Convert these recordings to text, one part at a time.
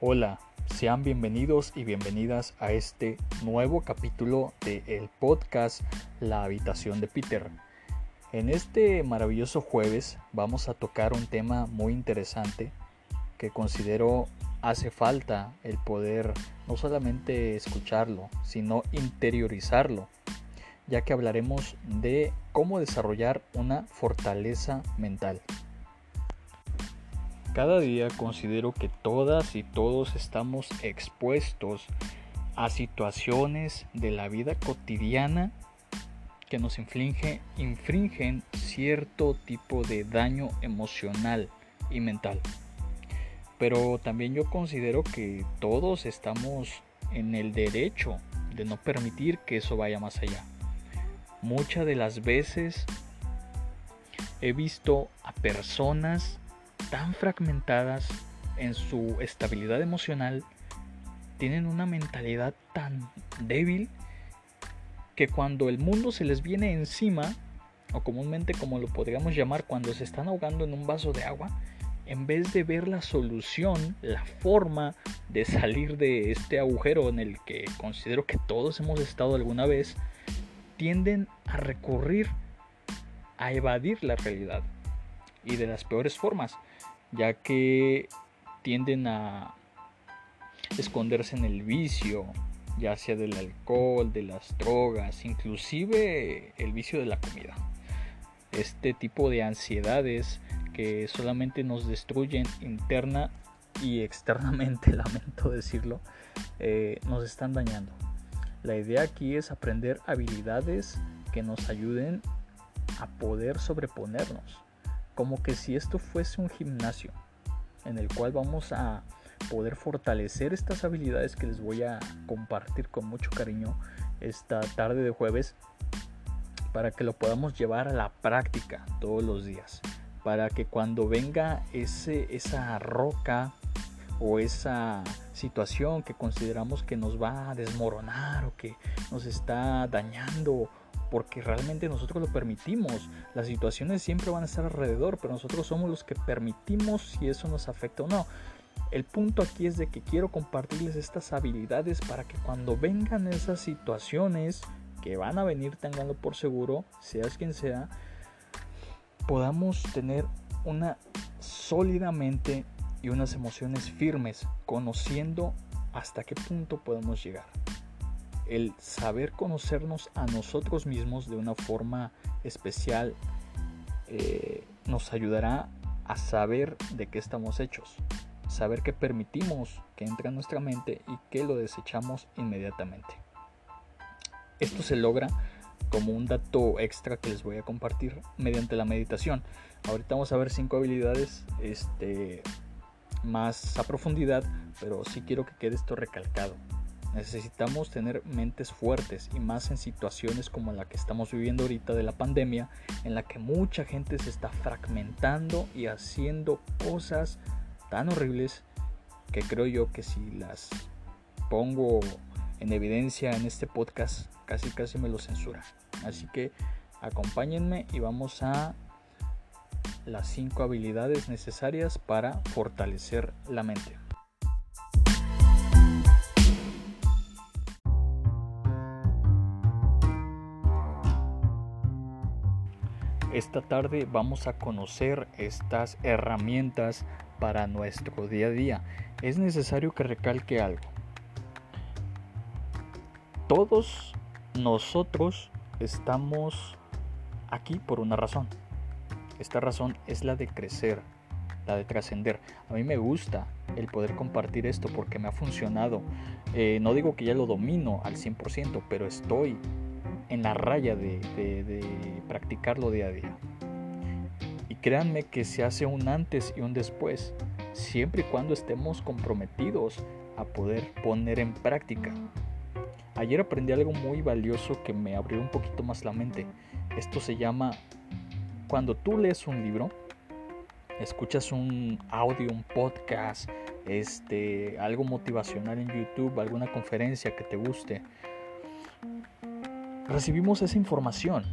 Hola, sean bienvenidos y bienvenidas a este nuevo capítulo de el podcast La habitación de Peter. En este maravilloso jueves vamos a tocar un tema muy interesante que considero hace falta el poder no solamente escucharlo, sino interiorizarlo, ya que hablaremos de cómo desarrollar una fortaleza mental. Cada día considero que todas y todos estamos expuestos a situaciones de la vida cotidiana que nos inflige, infringen cierto tipo de daño emocional y mental. Pero también yo considero que todos estamos en el derecho de no permitir que eso vaya más allá. Muchas de las veces he visto a personas tan fragmentadas en su estabilidad emocional, tienen una mentalidad tan débil que cuando el mundo se les viene encima, o comúnmente como lo podríamos llamar cuando se están ahogando en un vaso de agua, en vez de ver la solución, la forma de salir de este agujero en el que considero que todos hemos estado alguna vez, tienden a recurrir a evadir la realidad y de las peores formas ya que tienden a esconderse en el vicio, ya sea del alcohol, de las drogas, inclusive el vicio de la comida. Este tipo de ansiedades que solamente nos destruyen interna y externamente, lamento decirlo, eh, nos están dañando. La idea aquí es aprender habilidades que nos ayuden a poder sobreponernos como que si esto fuese un gimnasio en el cual vamos a poder fortalecer estas habilidades que les voy a compartir con mucho cariño esta tarde de jueves para que lo podamos llevar a la práctica todos los días para que cuando venga ese, esa roca o esa situación que consideramos que nos va a desmoronar o que nos está dañando porque realmente nosotros lo permitimos. Las situaciones siempre van a estar alrededor, pero nosotros somos los que permitimos si eso nos afecta o no. El punto aquí es de que quiero compartirles estas habilidades para que cuando vengan esas situaciones que van a venir, tenganlo por seguro, seas quien sea, podamos tener una sólida mente y unas emociones firmes, conociendo hasta qué punto podemos llegar el saber conocernos a nosotros mismos de una forma especial eh, nos ayudará a saber de qué estamos hechos, saber que permitimos que entre en nuestra mente y que lo desechamos inmediatamente. Esto se logra como un dato extra que les voy a compartir mediante la meditación. Ahorita vamos a ver cinco habilidades este, más a profundidad, pero sí quiero que quede esto recalcado. Necesitamos tener mentes fuertes y más en situaciones como la que estamos viviendo ahorita de la pandemia, en la que mucha gente se está fragmentando y haciendo cosas tan horribles que creo yo que si las pongo en evidencia en este podcast, casi casi me lo censura. Así que acompáñenme y vamos a las cinco habilidades necesarias para fortalecer la mente. Esta tarde vamos a conocer estas herramientas para nuestro día a día. Es necesario que recalque algo. Todos nosotros estamos aquí por una razón. Esta razón es la de crecer, la de trascender. A mí me gusta el poder compartir esto porque me ha funcionado. Eh, no digo que ya lo domino al 100%, pero estoy en la raya de, practicarlo día a día. Y créanme que se hace un antes y un después, siempre y cuando estemos comprometidos a poder poner en práctica. Ayer aprendí algo muy valioso que me abrió un poquito más la mente. Esto se llama cuando tú lees un libro, escuchas un audio, un podcast, este, algo motivacional en YouTube, alguna conferencia que te guste, recibimos esa información.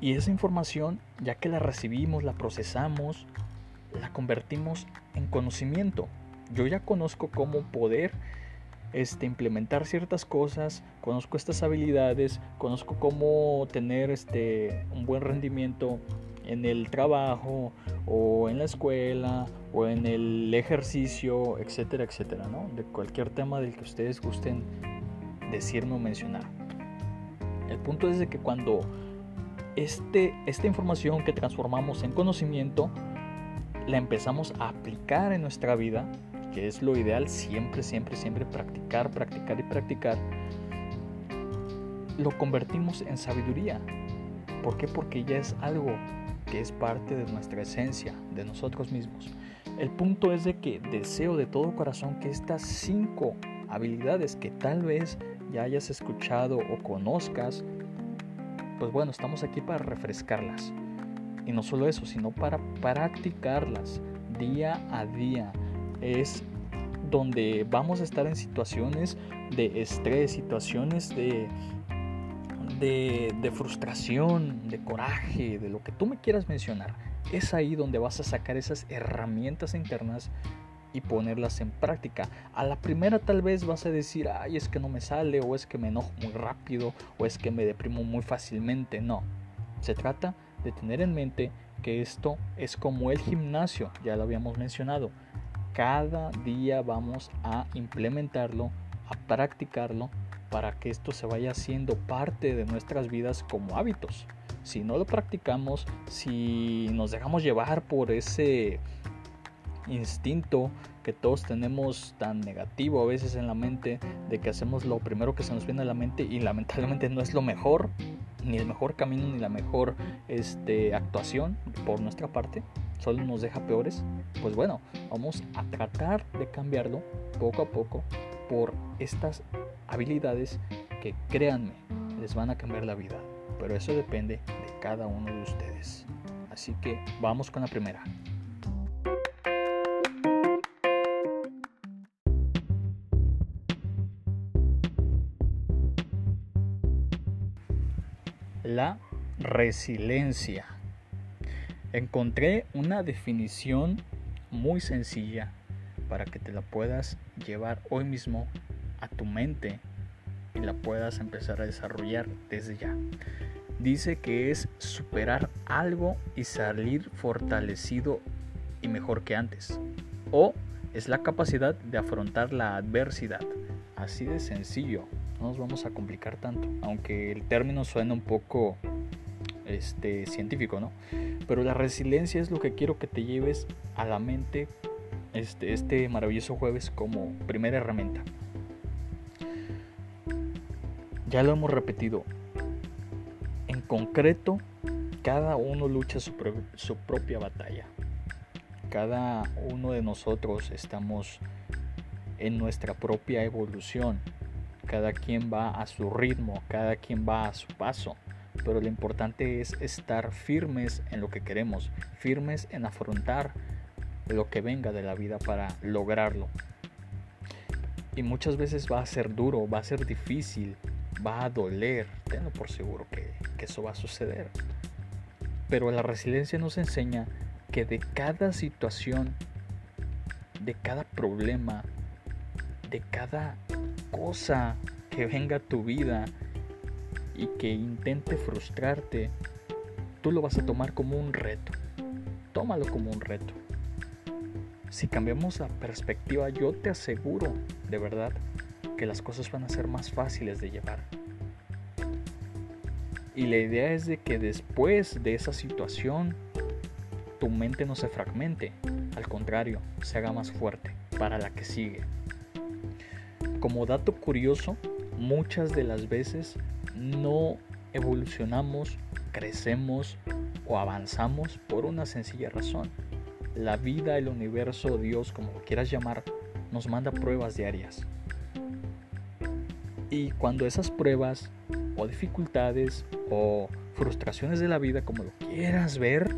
Y esa información, ya que la recibimos, la procesamos, la convertimos en conocimiento. Yo ya conozco cómo poder este, implementar ciertas cosas, conozco estas habilidades, conozco cómo tener este, un buen rendimiento en el trabajo o en la escuela o en el ejercicio, etcétera, etcétera, ¿no? De cualquier tema del que ustedes gusten decirme o mencionar. El punto es de que cuando este, esta información que transformamos en conocimiento la empezamos a aplicar en nuestra vida, que es lo ideal siempre, siempre, siempre practicar, practicar y practicar, lo convertimos en sabiduría. ¿Por qué? Porque ya es algo que es parte de nuestra esencia, de nosotros mismos. El punto es de que deseo de todo corazón que estas cinco habilidades que tal vez ya hayas escuchado o conozcas, pues bueno, estamos aquí para refrescarlas. Y no solo eso, sino para practicarlas día a día. Es donde vamos a estar en situaciones de estrés, situaciones de, de, de, frustración, de coraje, de lo que tú me quieras mencionar. Es ahí donde vas a sacar esas herramientas internas y ponerlas en práctica. A la primera tal vez vas a decir, ay, es que no me sale, o es que me enojo muy rápido, o es que me deprimo muy fácilmente. No, se trata de tener en mente que esto es como el gimnasio, ya lo habíamos mencionado. Cada día vamos a implementarlo, a practicarlo, para que esto se vaya haciendo parte de nuestras vidas como hábitos. Si no lo practicamos, si nos dejamos llevar por ese instinto que todos tenemos tan negativo a veces en la mente de que hacemos lo primero que se nos viene a la mente y lamentablemente no es lo mejor ni el mejor camino ni la mejor este, actuación por nuestra parte solo nos deja peores pues bueno vamos a tratar de cambiarlo poco a poco por estas habilidades que créanme les van a cambiar la vida pero eso depende de cada uno de ustedes. Así que vamos con la primera la resiliencia. Encontré una definición muy sencilla para que te la puedas llevar hoy mismo a tu mente y la puedas empezar a desarrollar desde ya. Dice que es superar algo y salir fortalecido y mejor que antes. O es la capacidad de afrontar la adversidad. Así de sencillo no nos vamos a complicar tanto, aunque el término suena un poco este, científico, ¿no? Pero la resiliencia es lo que quiero que te lleves a la mente este, este maravilloso jueves como primera herramienta. Ya lo hemos repetido, en concreto, cada uno lucha su, su propia batalla. Cada uno de nosotros estamos en nuestra propia evolución cada quien va a su ritmo, cada quien va a su paso, pero lo importante es estar firmes en lo que queremos, firmes en afrontar lo que venga de la vida para lograrlo. Y muchas veces va a ser duro, va a ser difícil, va a doler, tengo por seguro que, que eso va a suceder. Pero la resiliencia nos enseña que de cada situación, de cada problema, de cada cosa que venga a tu vida y que intente frustrarte, tú lo vas a tomar como un reto. Tómalo como un reto. Si cambiamos la perspectiva, yo te aseguro, de verdad, que las cosas van a ser más fáciles de llevar. Y la idea es de que después de esa situación, tu mente no se fragmente, al contrario, se haga más fuerte para la que sigue. Como dato curioso, muchas de las veces no evolucionamos, crecemos o avanzamos por una sencilla razón. La vida, el universo, Dios, como lo quieras llamar, nos manda pruebas diarias. Y cuando esas pruebas o dificultades o frustraciones de la vida, como lo quieras ver,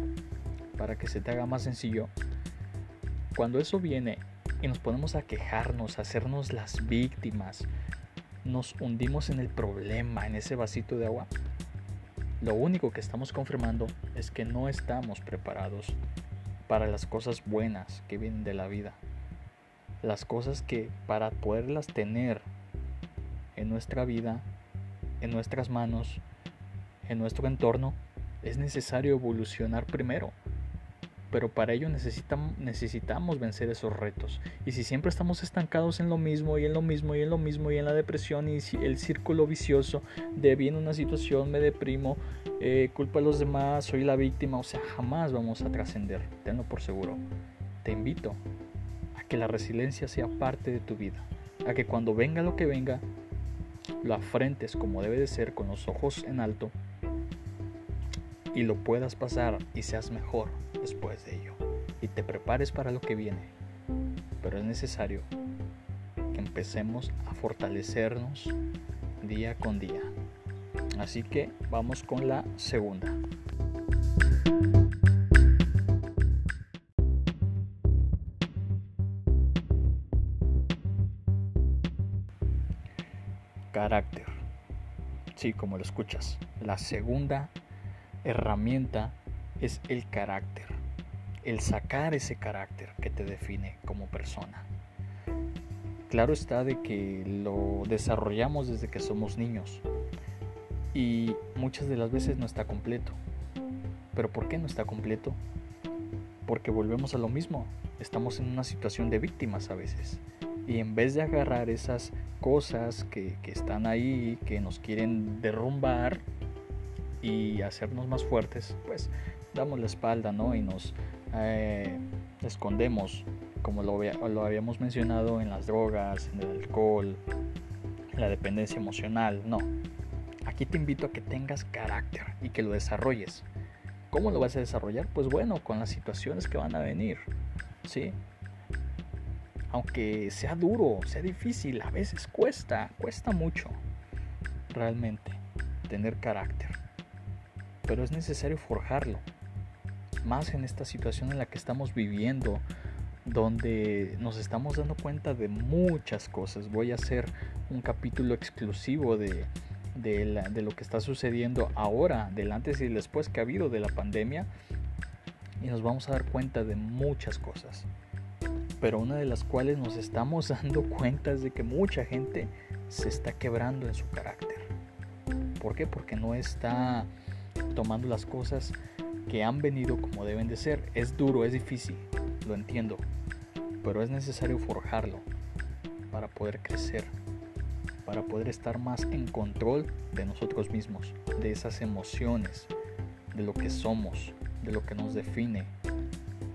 para que se te haga más sencillo, cuando eso viene y nos ponemos a quejarnos, a hacernos las víctimas, nos hundimos en el problema, en ese vasito de agua, lo único que estamos confirmando es que no estamos preparados para las cosas buenas que vienen de la vida. las cosas que para poderlas tener en nuestra vida, en nuestras manos, en nuestro entorno, es necesario evolucionar primero. Pero para ello necesitamos, vencer esos retos. Y si siempre estamos estancados en lo mismo y en lo mismo y en lo mismo y en la depresión y el círculo vicioso de viene una situación, me deprimo, eh, culpa a los demás, soy la víctima, o sea, jamás vamos a trascender, tenlo por seguro. Te invito a que la resiliencia sea parte de tu vida, a que cuando venga lo que venga, lo afrentes como debe de ser con los ojos en alto y lo puedas pasar y seas mejor después de ello y te prepares para lo que viene. Pero es necesario que empecemos a fortalecernos día con día. Así que vamos con la segunda. Carácter. Sí, como lo escuchas. La segunda herramienta es el carácter, el sacar ese carácter que te define como persona. Claro está de que lo desarrollamos desde que somos niños y muchas de las veces no está completo. ¿Pero por qué no está completo? Porque volvemos a lo mismo, estamos en una situación de víctimas a veces. Y en vez de agarrar esas cosas que, que están ahí, que nos quieren derrumbar, y hacernos más fuertes, pues damos la espalda, ¿no? Y nos eh, escondemos, como lo, lo habíamos mencionado en las drogas, en el alcohol, la dependencia emocional, no. Aquí te invito a que tengas carácter y que lo desarrolles. ¿Cómo lo vas a desarrollar? Pues bueno, con las situaciones que van a venir, ¿sí? Aunque sea duro, sea difícil, a veces cuesta, cuesta mucho, realmente, tener carácter pero es necesario forjarlo. Más en esta situación en la que estamos viviendo, donde nos estamos dando cuenta de muchas cosas. Voy a hacer un capítulo exclusivo de, de, lo que está sucediendo ahora, del antes y después que ha habido de la pandemia, y nos vamos a dar cuenta de muchas cosas. Pero una de las cuales nos estamos dando cuenta es de que mucha gente se está quebrando en su carácter. ¿Por qué? Porque no está tomando las cosas que han venido como deben de ser. Es duro, es difícil, lo entiendo, pero es necesario forjarlo para poder crecer, para poder estar más en control de nosotros mismos, de esas emociones, de lo que somos, de lo que nos define,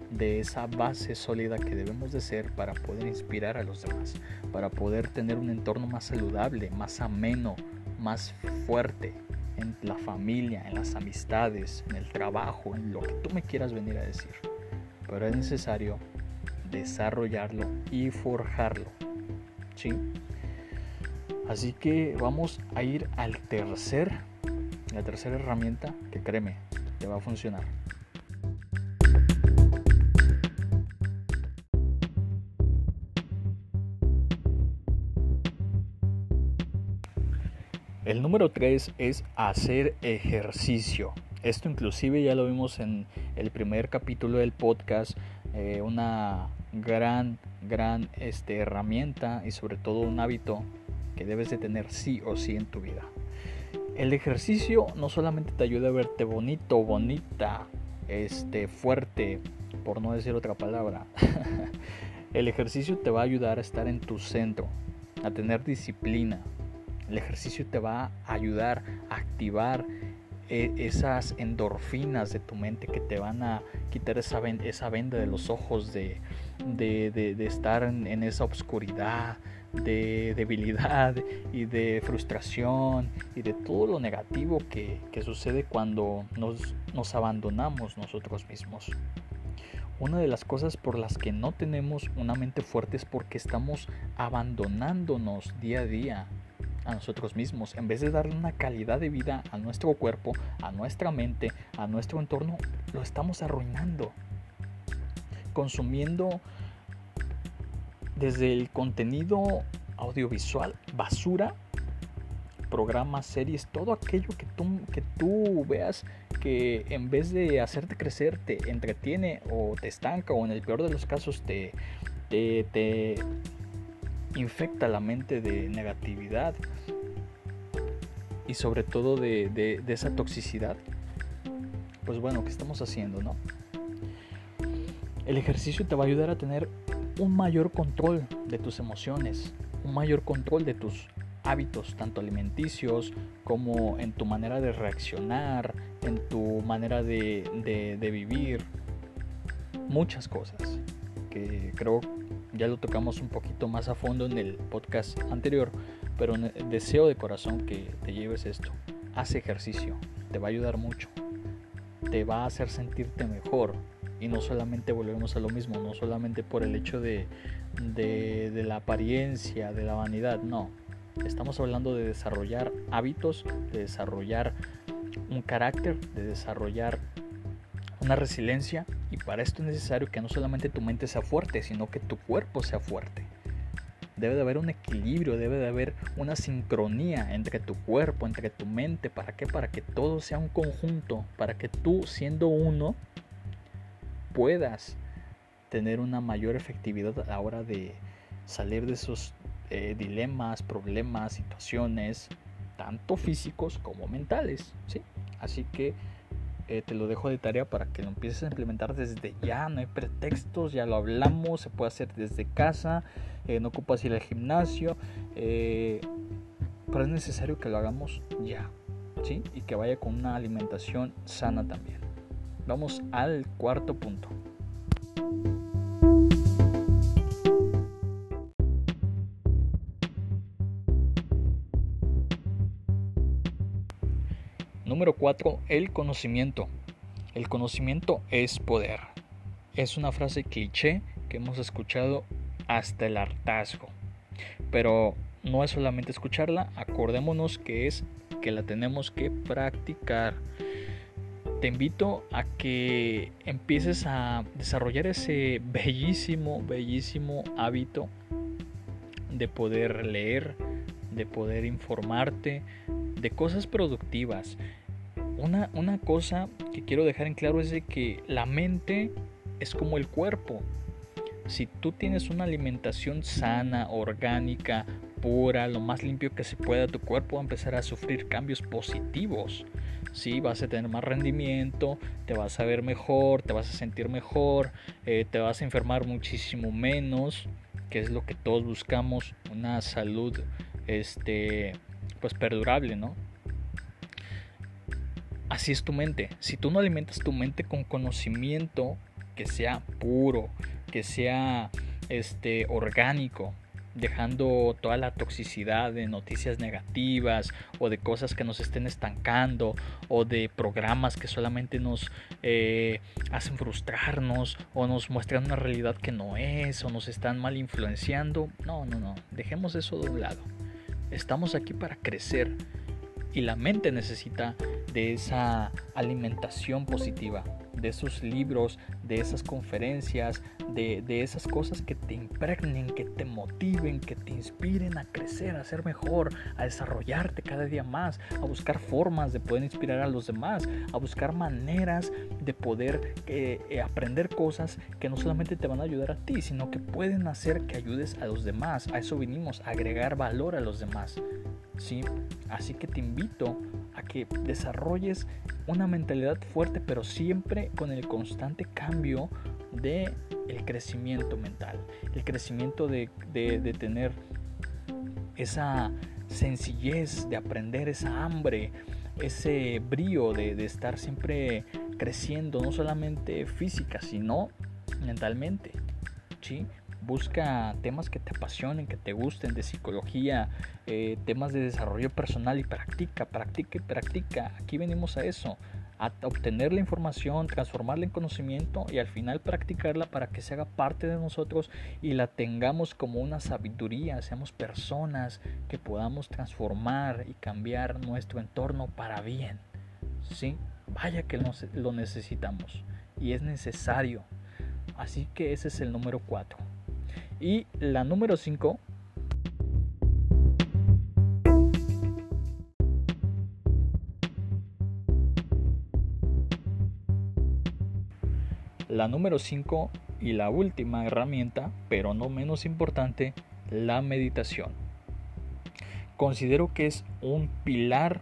de esa base sólida que debemos de ser para poder inspirar a los demás, para poder tener un entorno más saludable, más ameno, más fuerte, en la familia, en las amistades, en el trabajo, en lo que tú me quieras venir a decir. Pero es necesario desarrollarlo y forjarlo. ¿Sí? Así que vamos a ir al tercer, la tercera herramienta que créeme, te va a funcionar. El número 3 es hacer ejercicio. Esto inclusive ya lo vimos en el primer capítulo del podcast, eh, una gran, gran este, herramienta y sobre todo un hábito que debes de tener sí o sí en tu vida. El ejercicio no solamente te ayuda a verte bonito, bonita, este, fuerte, por no decir otra palabra. el ejercicio te va a ayudar a estar en tu centro, a tener disciplina, el ejercicio te va a ayudar a activar eh, esas endorfinas de tu mente que te van a quitar esa, venda de los ojos de, estar en, esa oscuridad, de debilidad y de frustración y de todo lo negativo que, sucede cuando nos abandonamos nosotros mismos. Una de las cosas por las que no tenemos una mente fuerte es porque estamos abandonándonos día a día a nosotros mismos. En vez de darle una calidad de vida a nuestro cuerpo, a nuestra mente, a nuestro entorno, lo estamos arruinando. Consumiendo desde el contenido audiovisual basura, programas, series, todo aquello que tú, que tú veas que en vez de hacerte crecer te entretiene o te estanca o en el peor de los casos te, te, infecta la mente de negatividad y sobre todo de, de, esa toxicidad, pues bueno, ¿qué estamos haciendo, no? El ejercicio te va a ayudar a tener un mayor control de tus emociones, un mayor control de tus hábitos, tanto alimenticios como en tu manera de reaccionar, en tu manera de, de vivir, muchas cosas que creo ya lo tocamos un poquito más a fondo en el podcast anterior, pero deseo de corazón que te lleves esto. Haz ejercicio, te va a ayudar mucho, te va a hacer sentirte mejor y no solamente volvemos a lo mismo, no solamente por el hecho de, de, de la apariencia, de la vanidad, no. Estamos hablando de desarrollar hábitos, de desarrollar un carácter, de desarrollar una resiliencia y para esto es necesario que no solamente tu mente sea fuerte, sino que tu cuerpo sea fuerte. Debe de haber un equilibrio, debe de haber una sincronía entre tu cuerpo, entre tu mente. ¿Para qué? Para que todo sea un conjunto, para que tú siendo uno puedas tener una mayor efectividad a la hora de salir de esos eh, dilemas, problemas, situaciones, tanto físicos como mentales. ¿sí? Así que eh, te lo dejo de tarea para que lo empieces a implementar desde ya, no hay pretextos, ya lo hablamos, se puede hacer desde casa, eh, no ocupas ir al gimnasio, eh, pero es necesario que lo hagamos ya, ¿sí? Y que vaya con una alimentación sana también. Vamos al cuarto punto. Número 4. El conocimiento. El conocimiento es poder. Es una frase cliché que hemos escuchado hasta el hartazgo. Pero no es solamente escucharla, acordémonos que es que la tenemos que practicar. Te invito a que empieces a desarrollar ese bellísimo, bellísimo hábito de poder leer, de poder informarte de cosas productivas, una, cosa que quiero dejar en claro es de que la mente es como el cuerpo. Si tú tienes una alimentación sana, orgánica, pura, lo más limpio que se pueda, tu cuerpo va a empezar a sufrir cambios positivos. Sí, vas a tener más rendimiento, te vas a ver mejor, te vas a sentir mejor, eh, te vas a enfermar muchísimo menos, que es lo que todos buscamos, una salud este pues perdurable, ¿no? Así es tu mente. Si tú no alimentas tu mente con conocimiento que sea puro, que sea este orgánico, dejando toda la toxicidad de noticias negativas o de cosas que nos estén estancando o de programas que solamente nos eh, hacen frustrarnos o nos muestran una realidad que no es o nos están mal influenciando. No, no, no. Dejemos eso de un lado. Estamos aquí para crecer y la mente necesita de esa alimentación positiva, de esos libros, de esas conferencias, de, esas cosas que te impregnen, que te motiven, que te inspiren a crecer, a ser mejor, a desarrollarte cada día más, a buscar formas de poder inspirar a los demás, a buscar maneras de poder eh, eh, aprender cosas que no solamente te van a ayudar a ti, sino que pueden hacer que ayudes a los demás. A eso vinimos, a agregar valor a los demás. ¿Sí? Así que te invito a que desarrolles una mentalidad fuerte, pero siempre con el constante cambio de el crecimiento mental, el crecimiento de, tener esa sencillez de aprender, esa hambre, ese brío de, de estar siempre creciendo, no solamente física, sino mentalmente. ¿sí? Busca temas que te apasionen, que te gusten, de psicología, eh, temas de desarrollo personal y practica, practica y practica. Aquí venimos a eso, a obtener la información, transformarla en conocimiento y al final practicarla para que se haga parte de nosotros y la tengamos como una sabiduría, seamos personas que podamos transformar y cambiar nuestro entorno para bien. ¿Sí? Vaya que lo necesitamos y es necesario. Así que ese es el número 4. Y la número 5 La número 5 Y la última herramienta, pero no menos importante, la meditación. Considero que es un pilar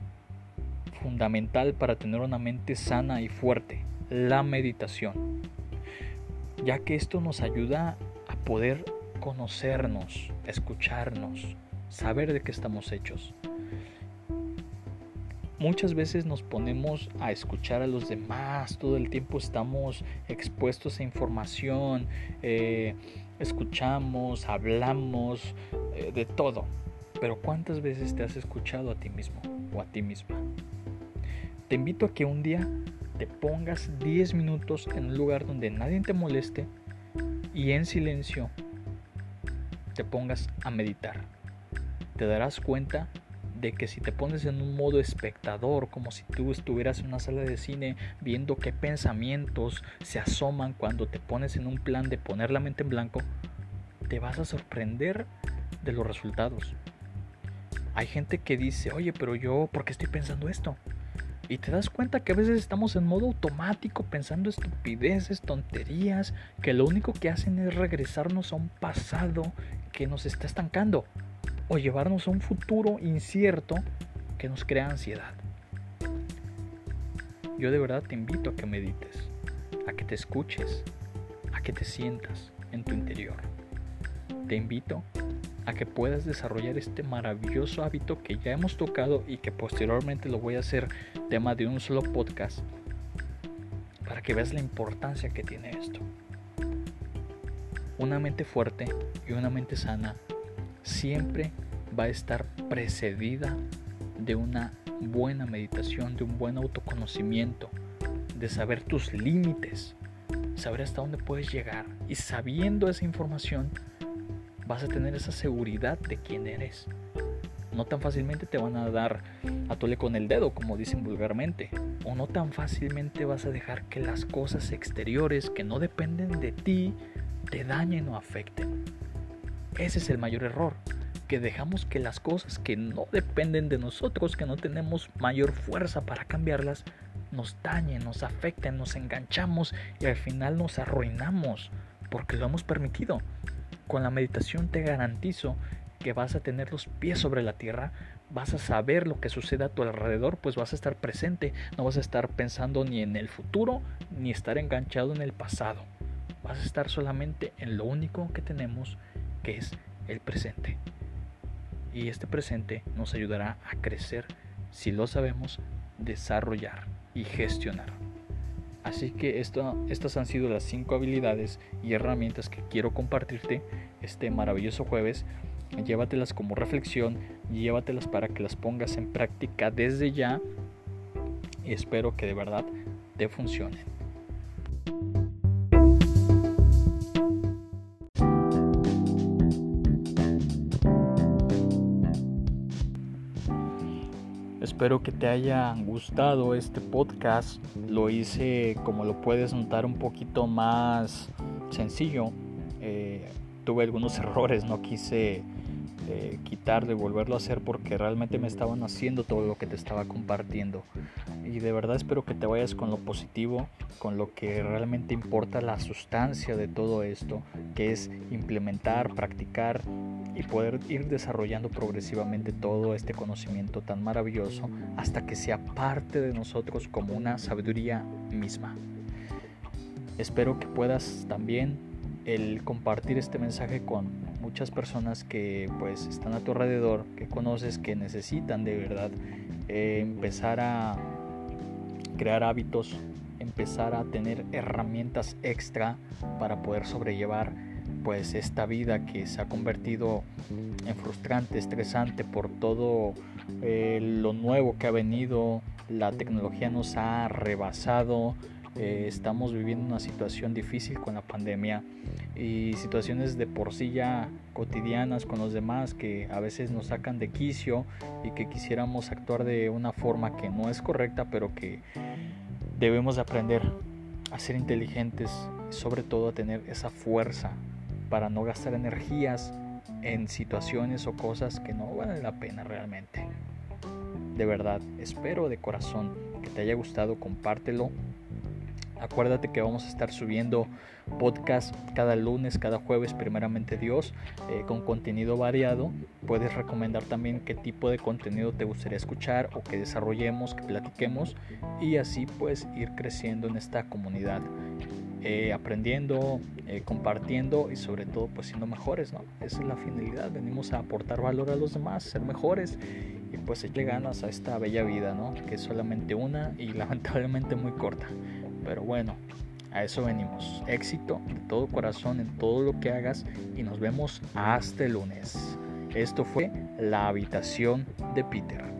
fundamental para tener una mente sana y fuerte, la meditación, ya que esto nos ayuda a poder conocernos, escucharnos, saber de qué estamos hechos. Muchas veces nos ponemos a escuchar a los demás, todo el tiempo estamos expuestos a información, eh, escuchamos, hablamos eh, de todo. Pero ¿cuántas veces te has escuchado a ti mismo o a ti misma? Te invito a que un día te pongas 10 minutos en un lugar donde nadie te moleste y en silencio te pongas a meditar. Te darás cuenta de que si te pones en un modo espectador, como si tú estuvieras en una sala de cine viendo qué pensamientos se asoman cuando te pones en un plan de poner la mente en blanco, te vas a sorprender de los resultados. Hay gente que dice, oye, pero yo, ¿por qué estoy pensando esto? Y te das cuenta que a veces estamos en modo automático pensando estupideces, tonterías, que lo único que hacen es regresarnos a un pasado que nos está estancando o llevarnos a un futuro incierto que nos crea ansiedad. Yo de verdad te invito a que medites, a que te escuches, a que te sientas en tu interior. Te invito a que puedas desarrollar este maravilloso hábito que ya hemos tocado y que posteriormente lo voy a hacer tema de un solo podcast para que veas la importancia que tiene esto. Una mente fuerte y una mente sana siempre va a estar precedida de una buena meditación, de un buen autoconocimiento, de saber tus límites, saber hasta dónde puedes llegar y sabiendo esa información vas a tener esa seguridad de quién eres. No tan fácilmente te van a dar a tole con el dedo, como dicen vulgarmente. O no tan fácilmente vas a dejar que las cosas exteriores que no dependen de ti te dañen o afecten. Ese es el mayor error, que dejamos que las cosas que no dependen de nosotros, que no tenemos mayor fuerza para cambiarlas, nos dañen, nos afecten, nos enganchamos y al final nos arruinamos porque lo hemos permitido. Con la meditación te garantizo que vas a tener los pies sobre la tierra, vas a saber lo que sucede a tu alrededor, pues vas a estar presente, no vas a estar pensando ni en el futuro ni estar enganchado en el pasado. Vas a estar solamente en lo único que tenemos, que es el presente. Y este presente nos ayudará a crecer si lo sabemos desarrollar y gestionar. Así que estas han sido las cinco habilidades y herramientas que quiero compartirte este maravilloso jueves. Llévatelas como reflexión, llévatelas para que las pongas en práctica desde ya y espero que de verdad te funcionen. Espero que te haya gustado este podcast. Lo hice, como lo puedes notar, un poquito más sencillo. Eh, tuve algunos errores, no quise eh, quitar, de volverlo a hacer porque realmente me estaban haciendo todo lo que te estaba compartiendo. Y de verdad espero que te vayas con lo positivo, con lo que realmente importa la sustancia de todo esto, que es implementar, practicar y poder ir desarrollando progresivamente todo este conocimiento tan maravilloso hasta que sea parte de nosotros como una sabiduría misma. Espero que puedas también el compartir este mensaje con muchas personas que pues están a tu alrededor, que conoces, que necesitan de verdad eh, empezar a crear hábitos, empezar a tener herramientas extra para poder sobrellevar pues esta vida que se ha convertido en frustrante, estresante por todo eh, lo nuevo que ha venido, la tecnología nos ha rebasado, eh, estamos viviendo una situación difícil con la pandemia y situaciones de por sí ya cotidianas con los demás que a veces nos sacan de quicio y que quisiéramos actuar de una forma que no es correcta pero que debemos aprender a ser inteligentes sobre todo a tener esa fuerza para no gastar energías en situaciones o cosas que no valen la pena realmente. De verdad, espero de corazón que te haya gustado, compártelo Acuérdate que vamos a estar subiendo podcast cada lunes, cada jueves, primeramente Dios, eh, con contenido variado. Puedes recomendar también qué tipo de contenido te gustaría escuchar o que desarrollemos, que platiquemos y así pues ir creciendo en esta comunidad. Eh, aprendiendo, eh, compartiendo y sobre todo pues siendo mejores, ¿no? Esa es la finalidad, venimos a aportar valor a los demás, ser mejores y pues echarle ganas a esta bella vida, ¿no? Que es solamente una y lamentablemente muy corta. Pero bueno, a eso venimos. Éxito de todo corazón en todo lo que hagas y nos vemos hasta el lunes. Esto fue La habitación de Peter.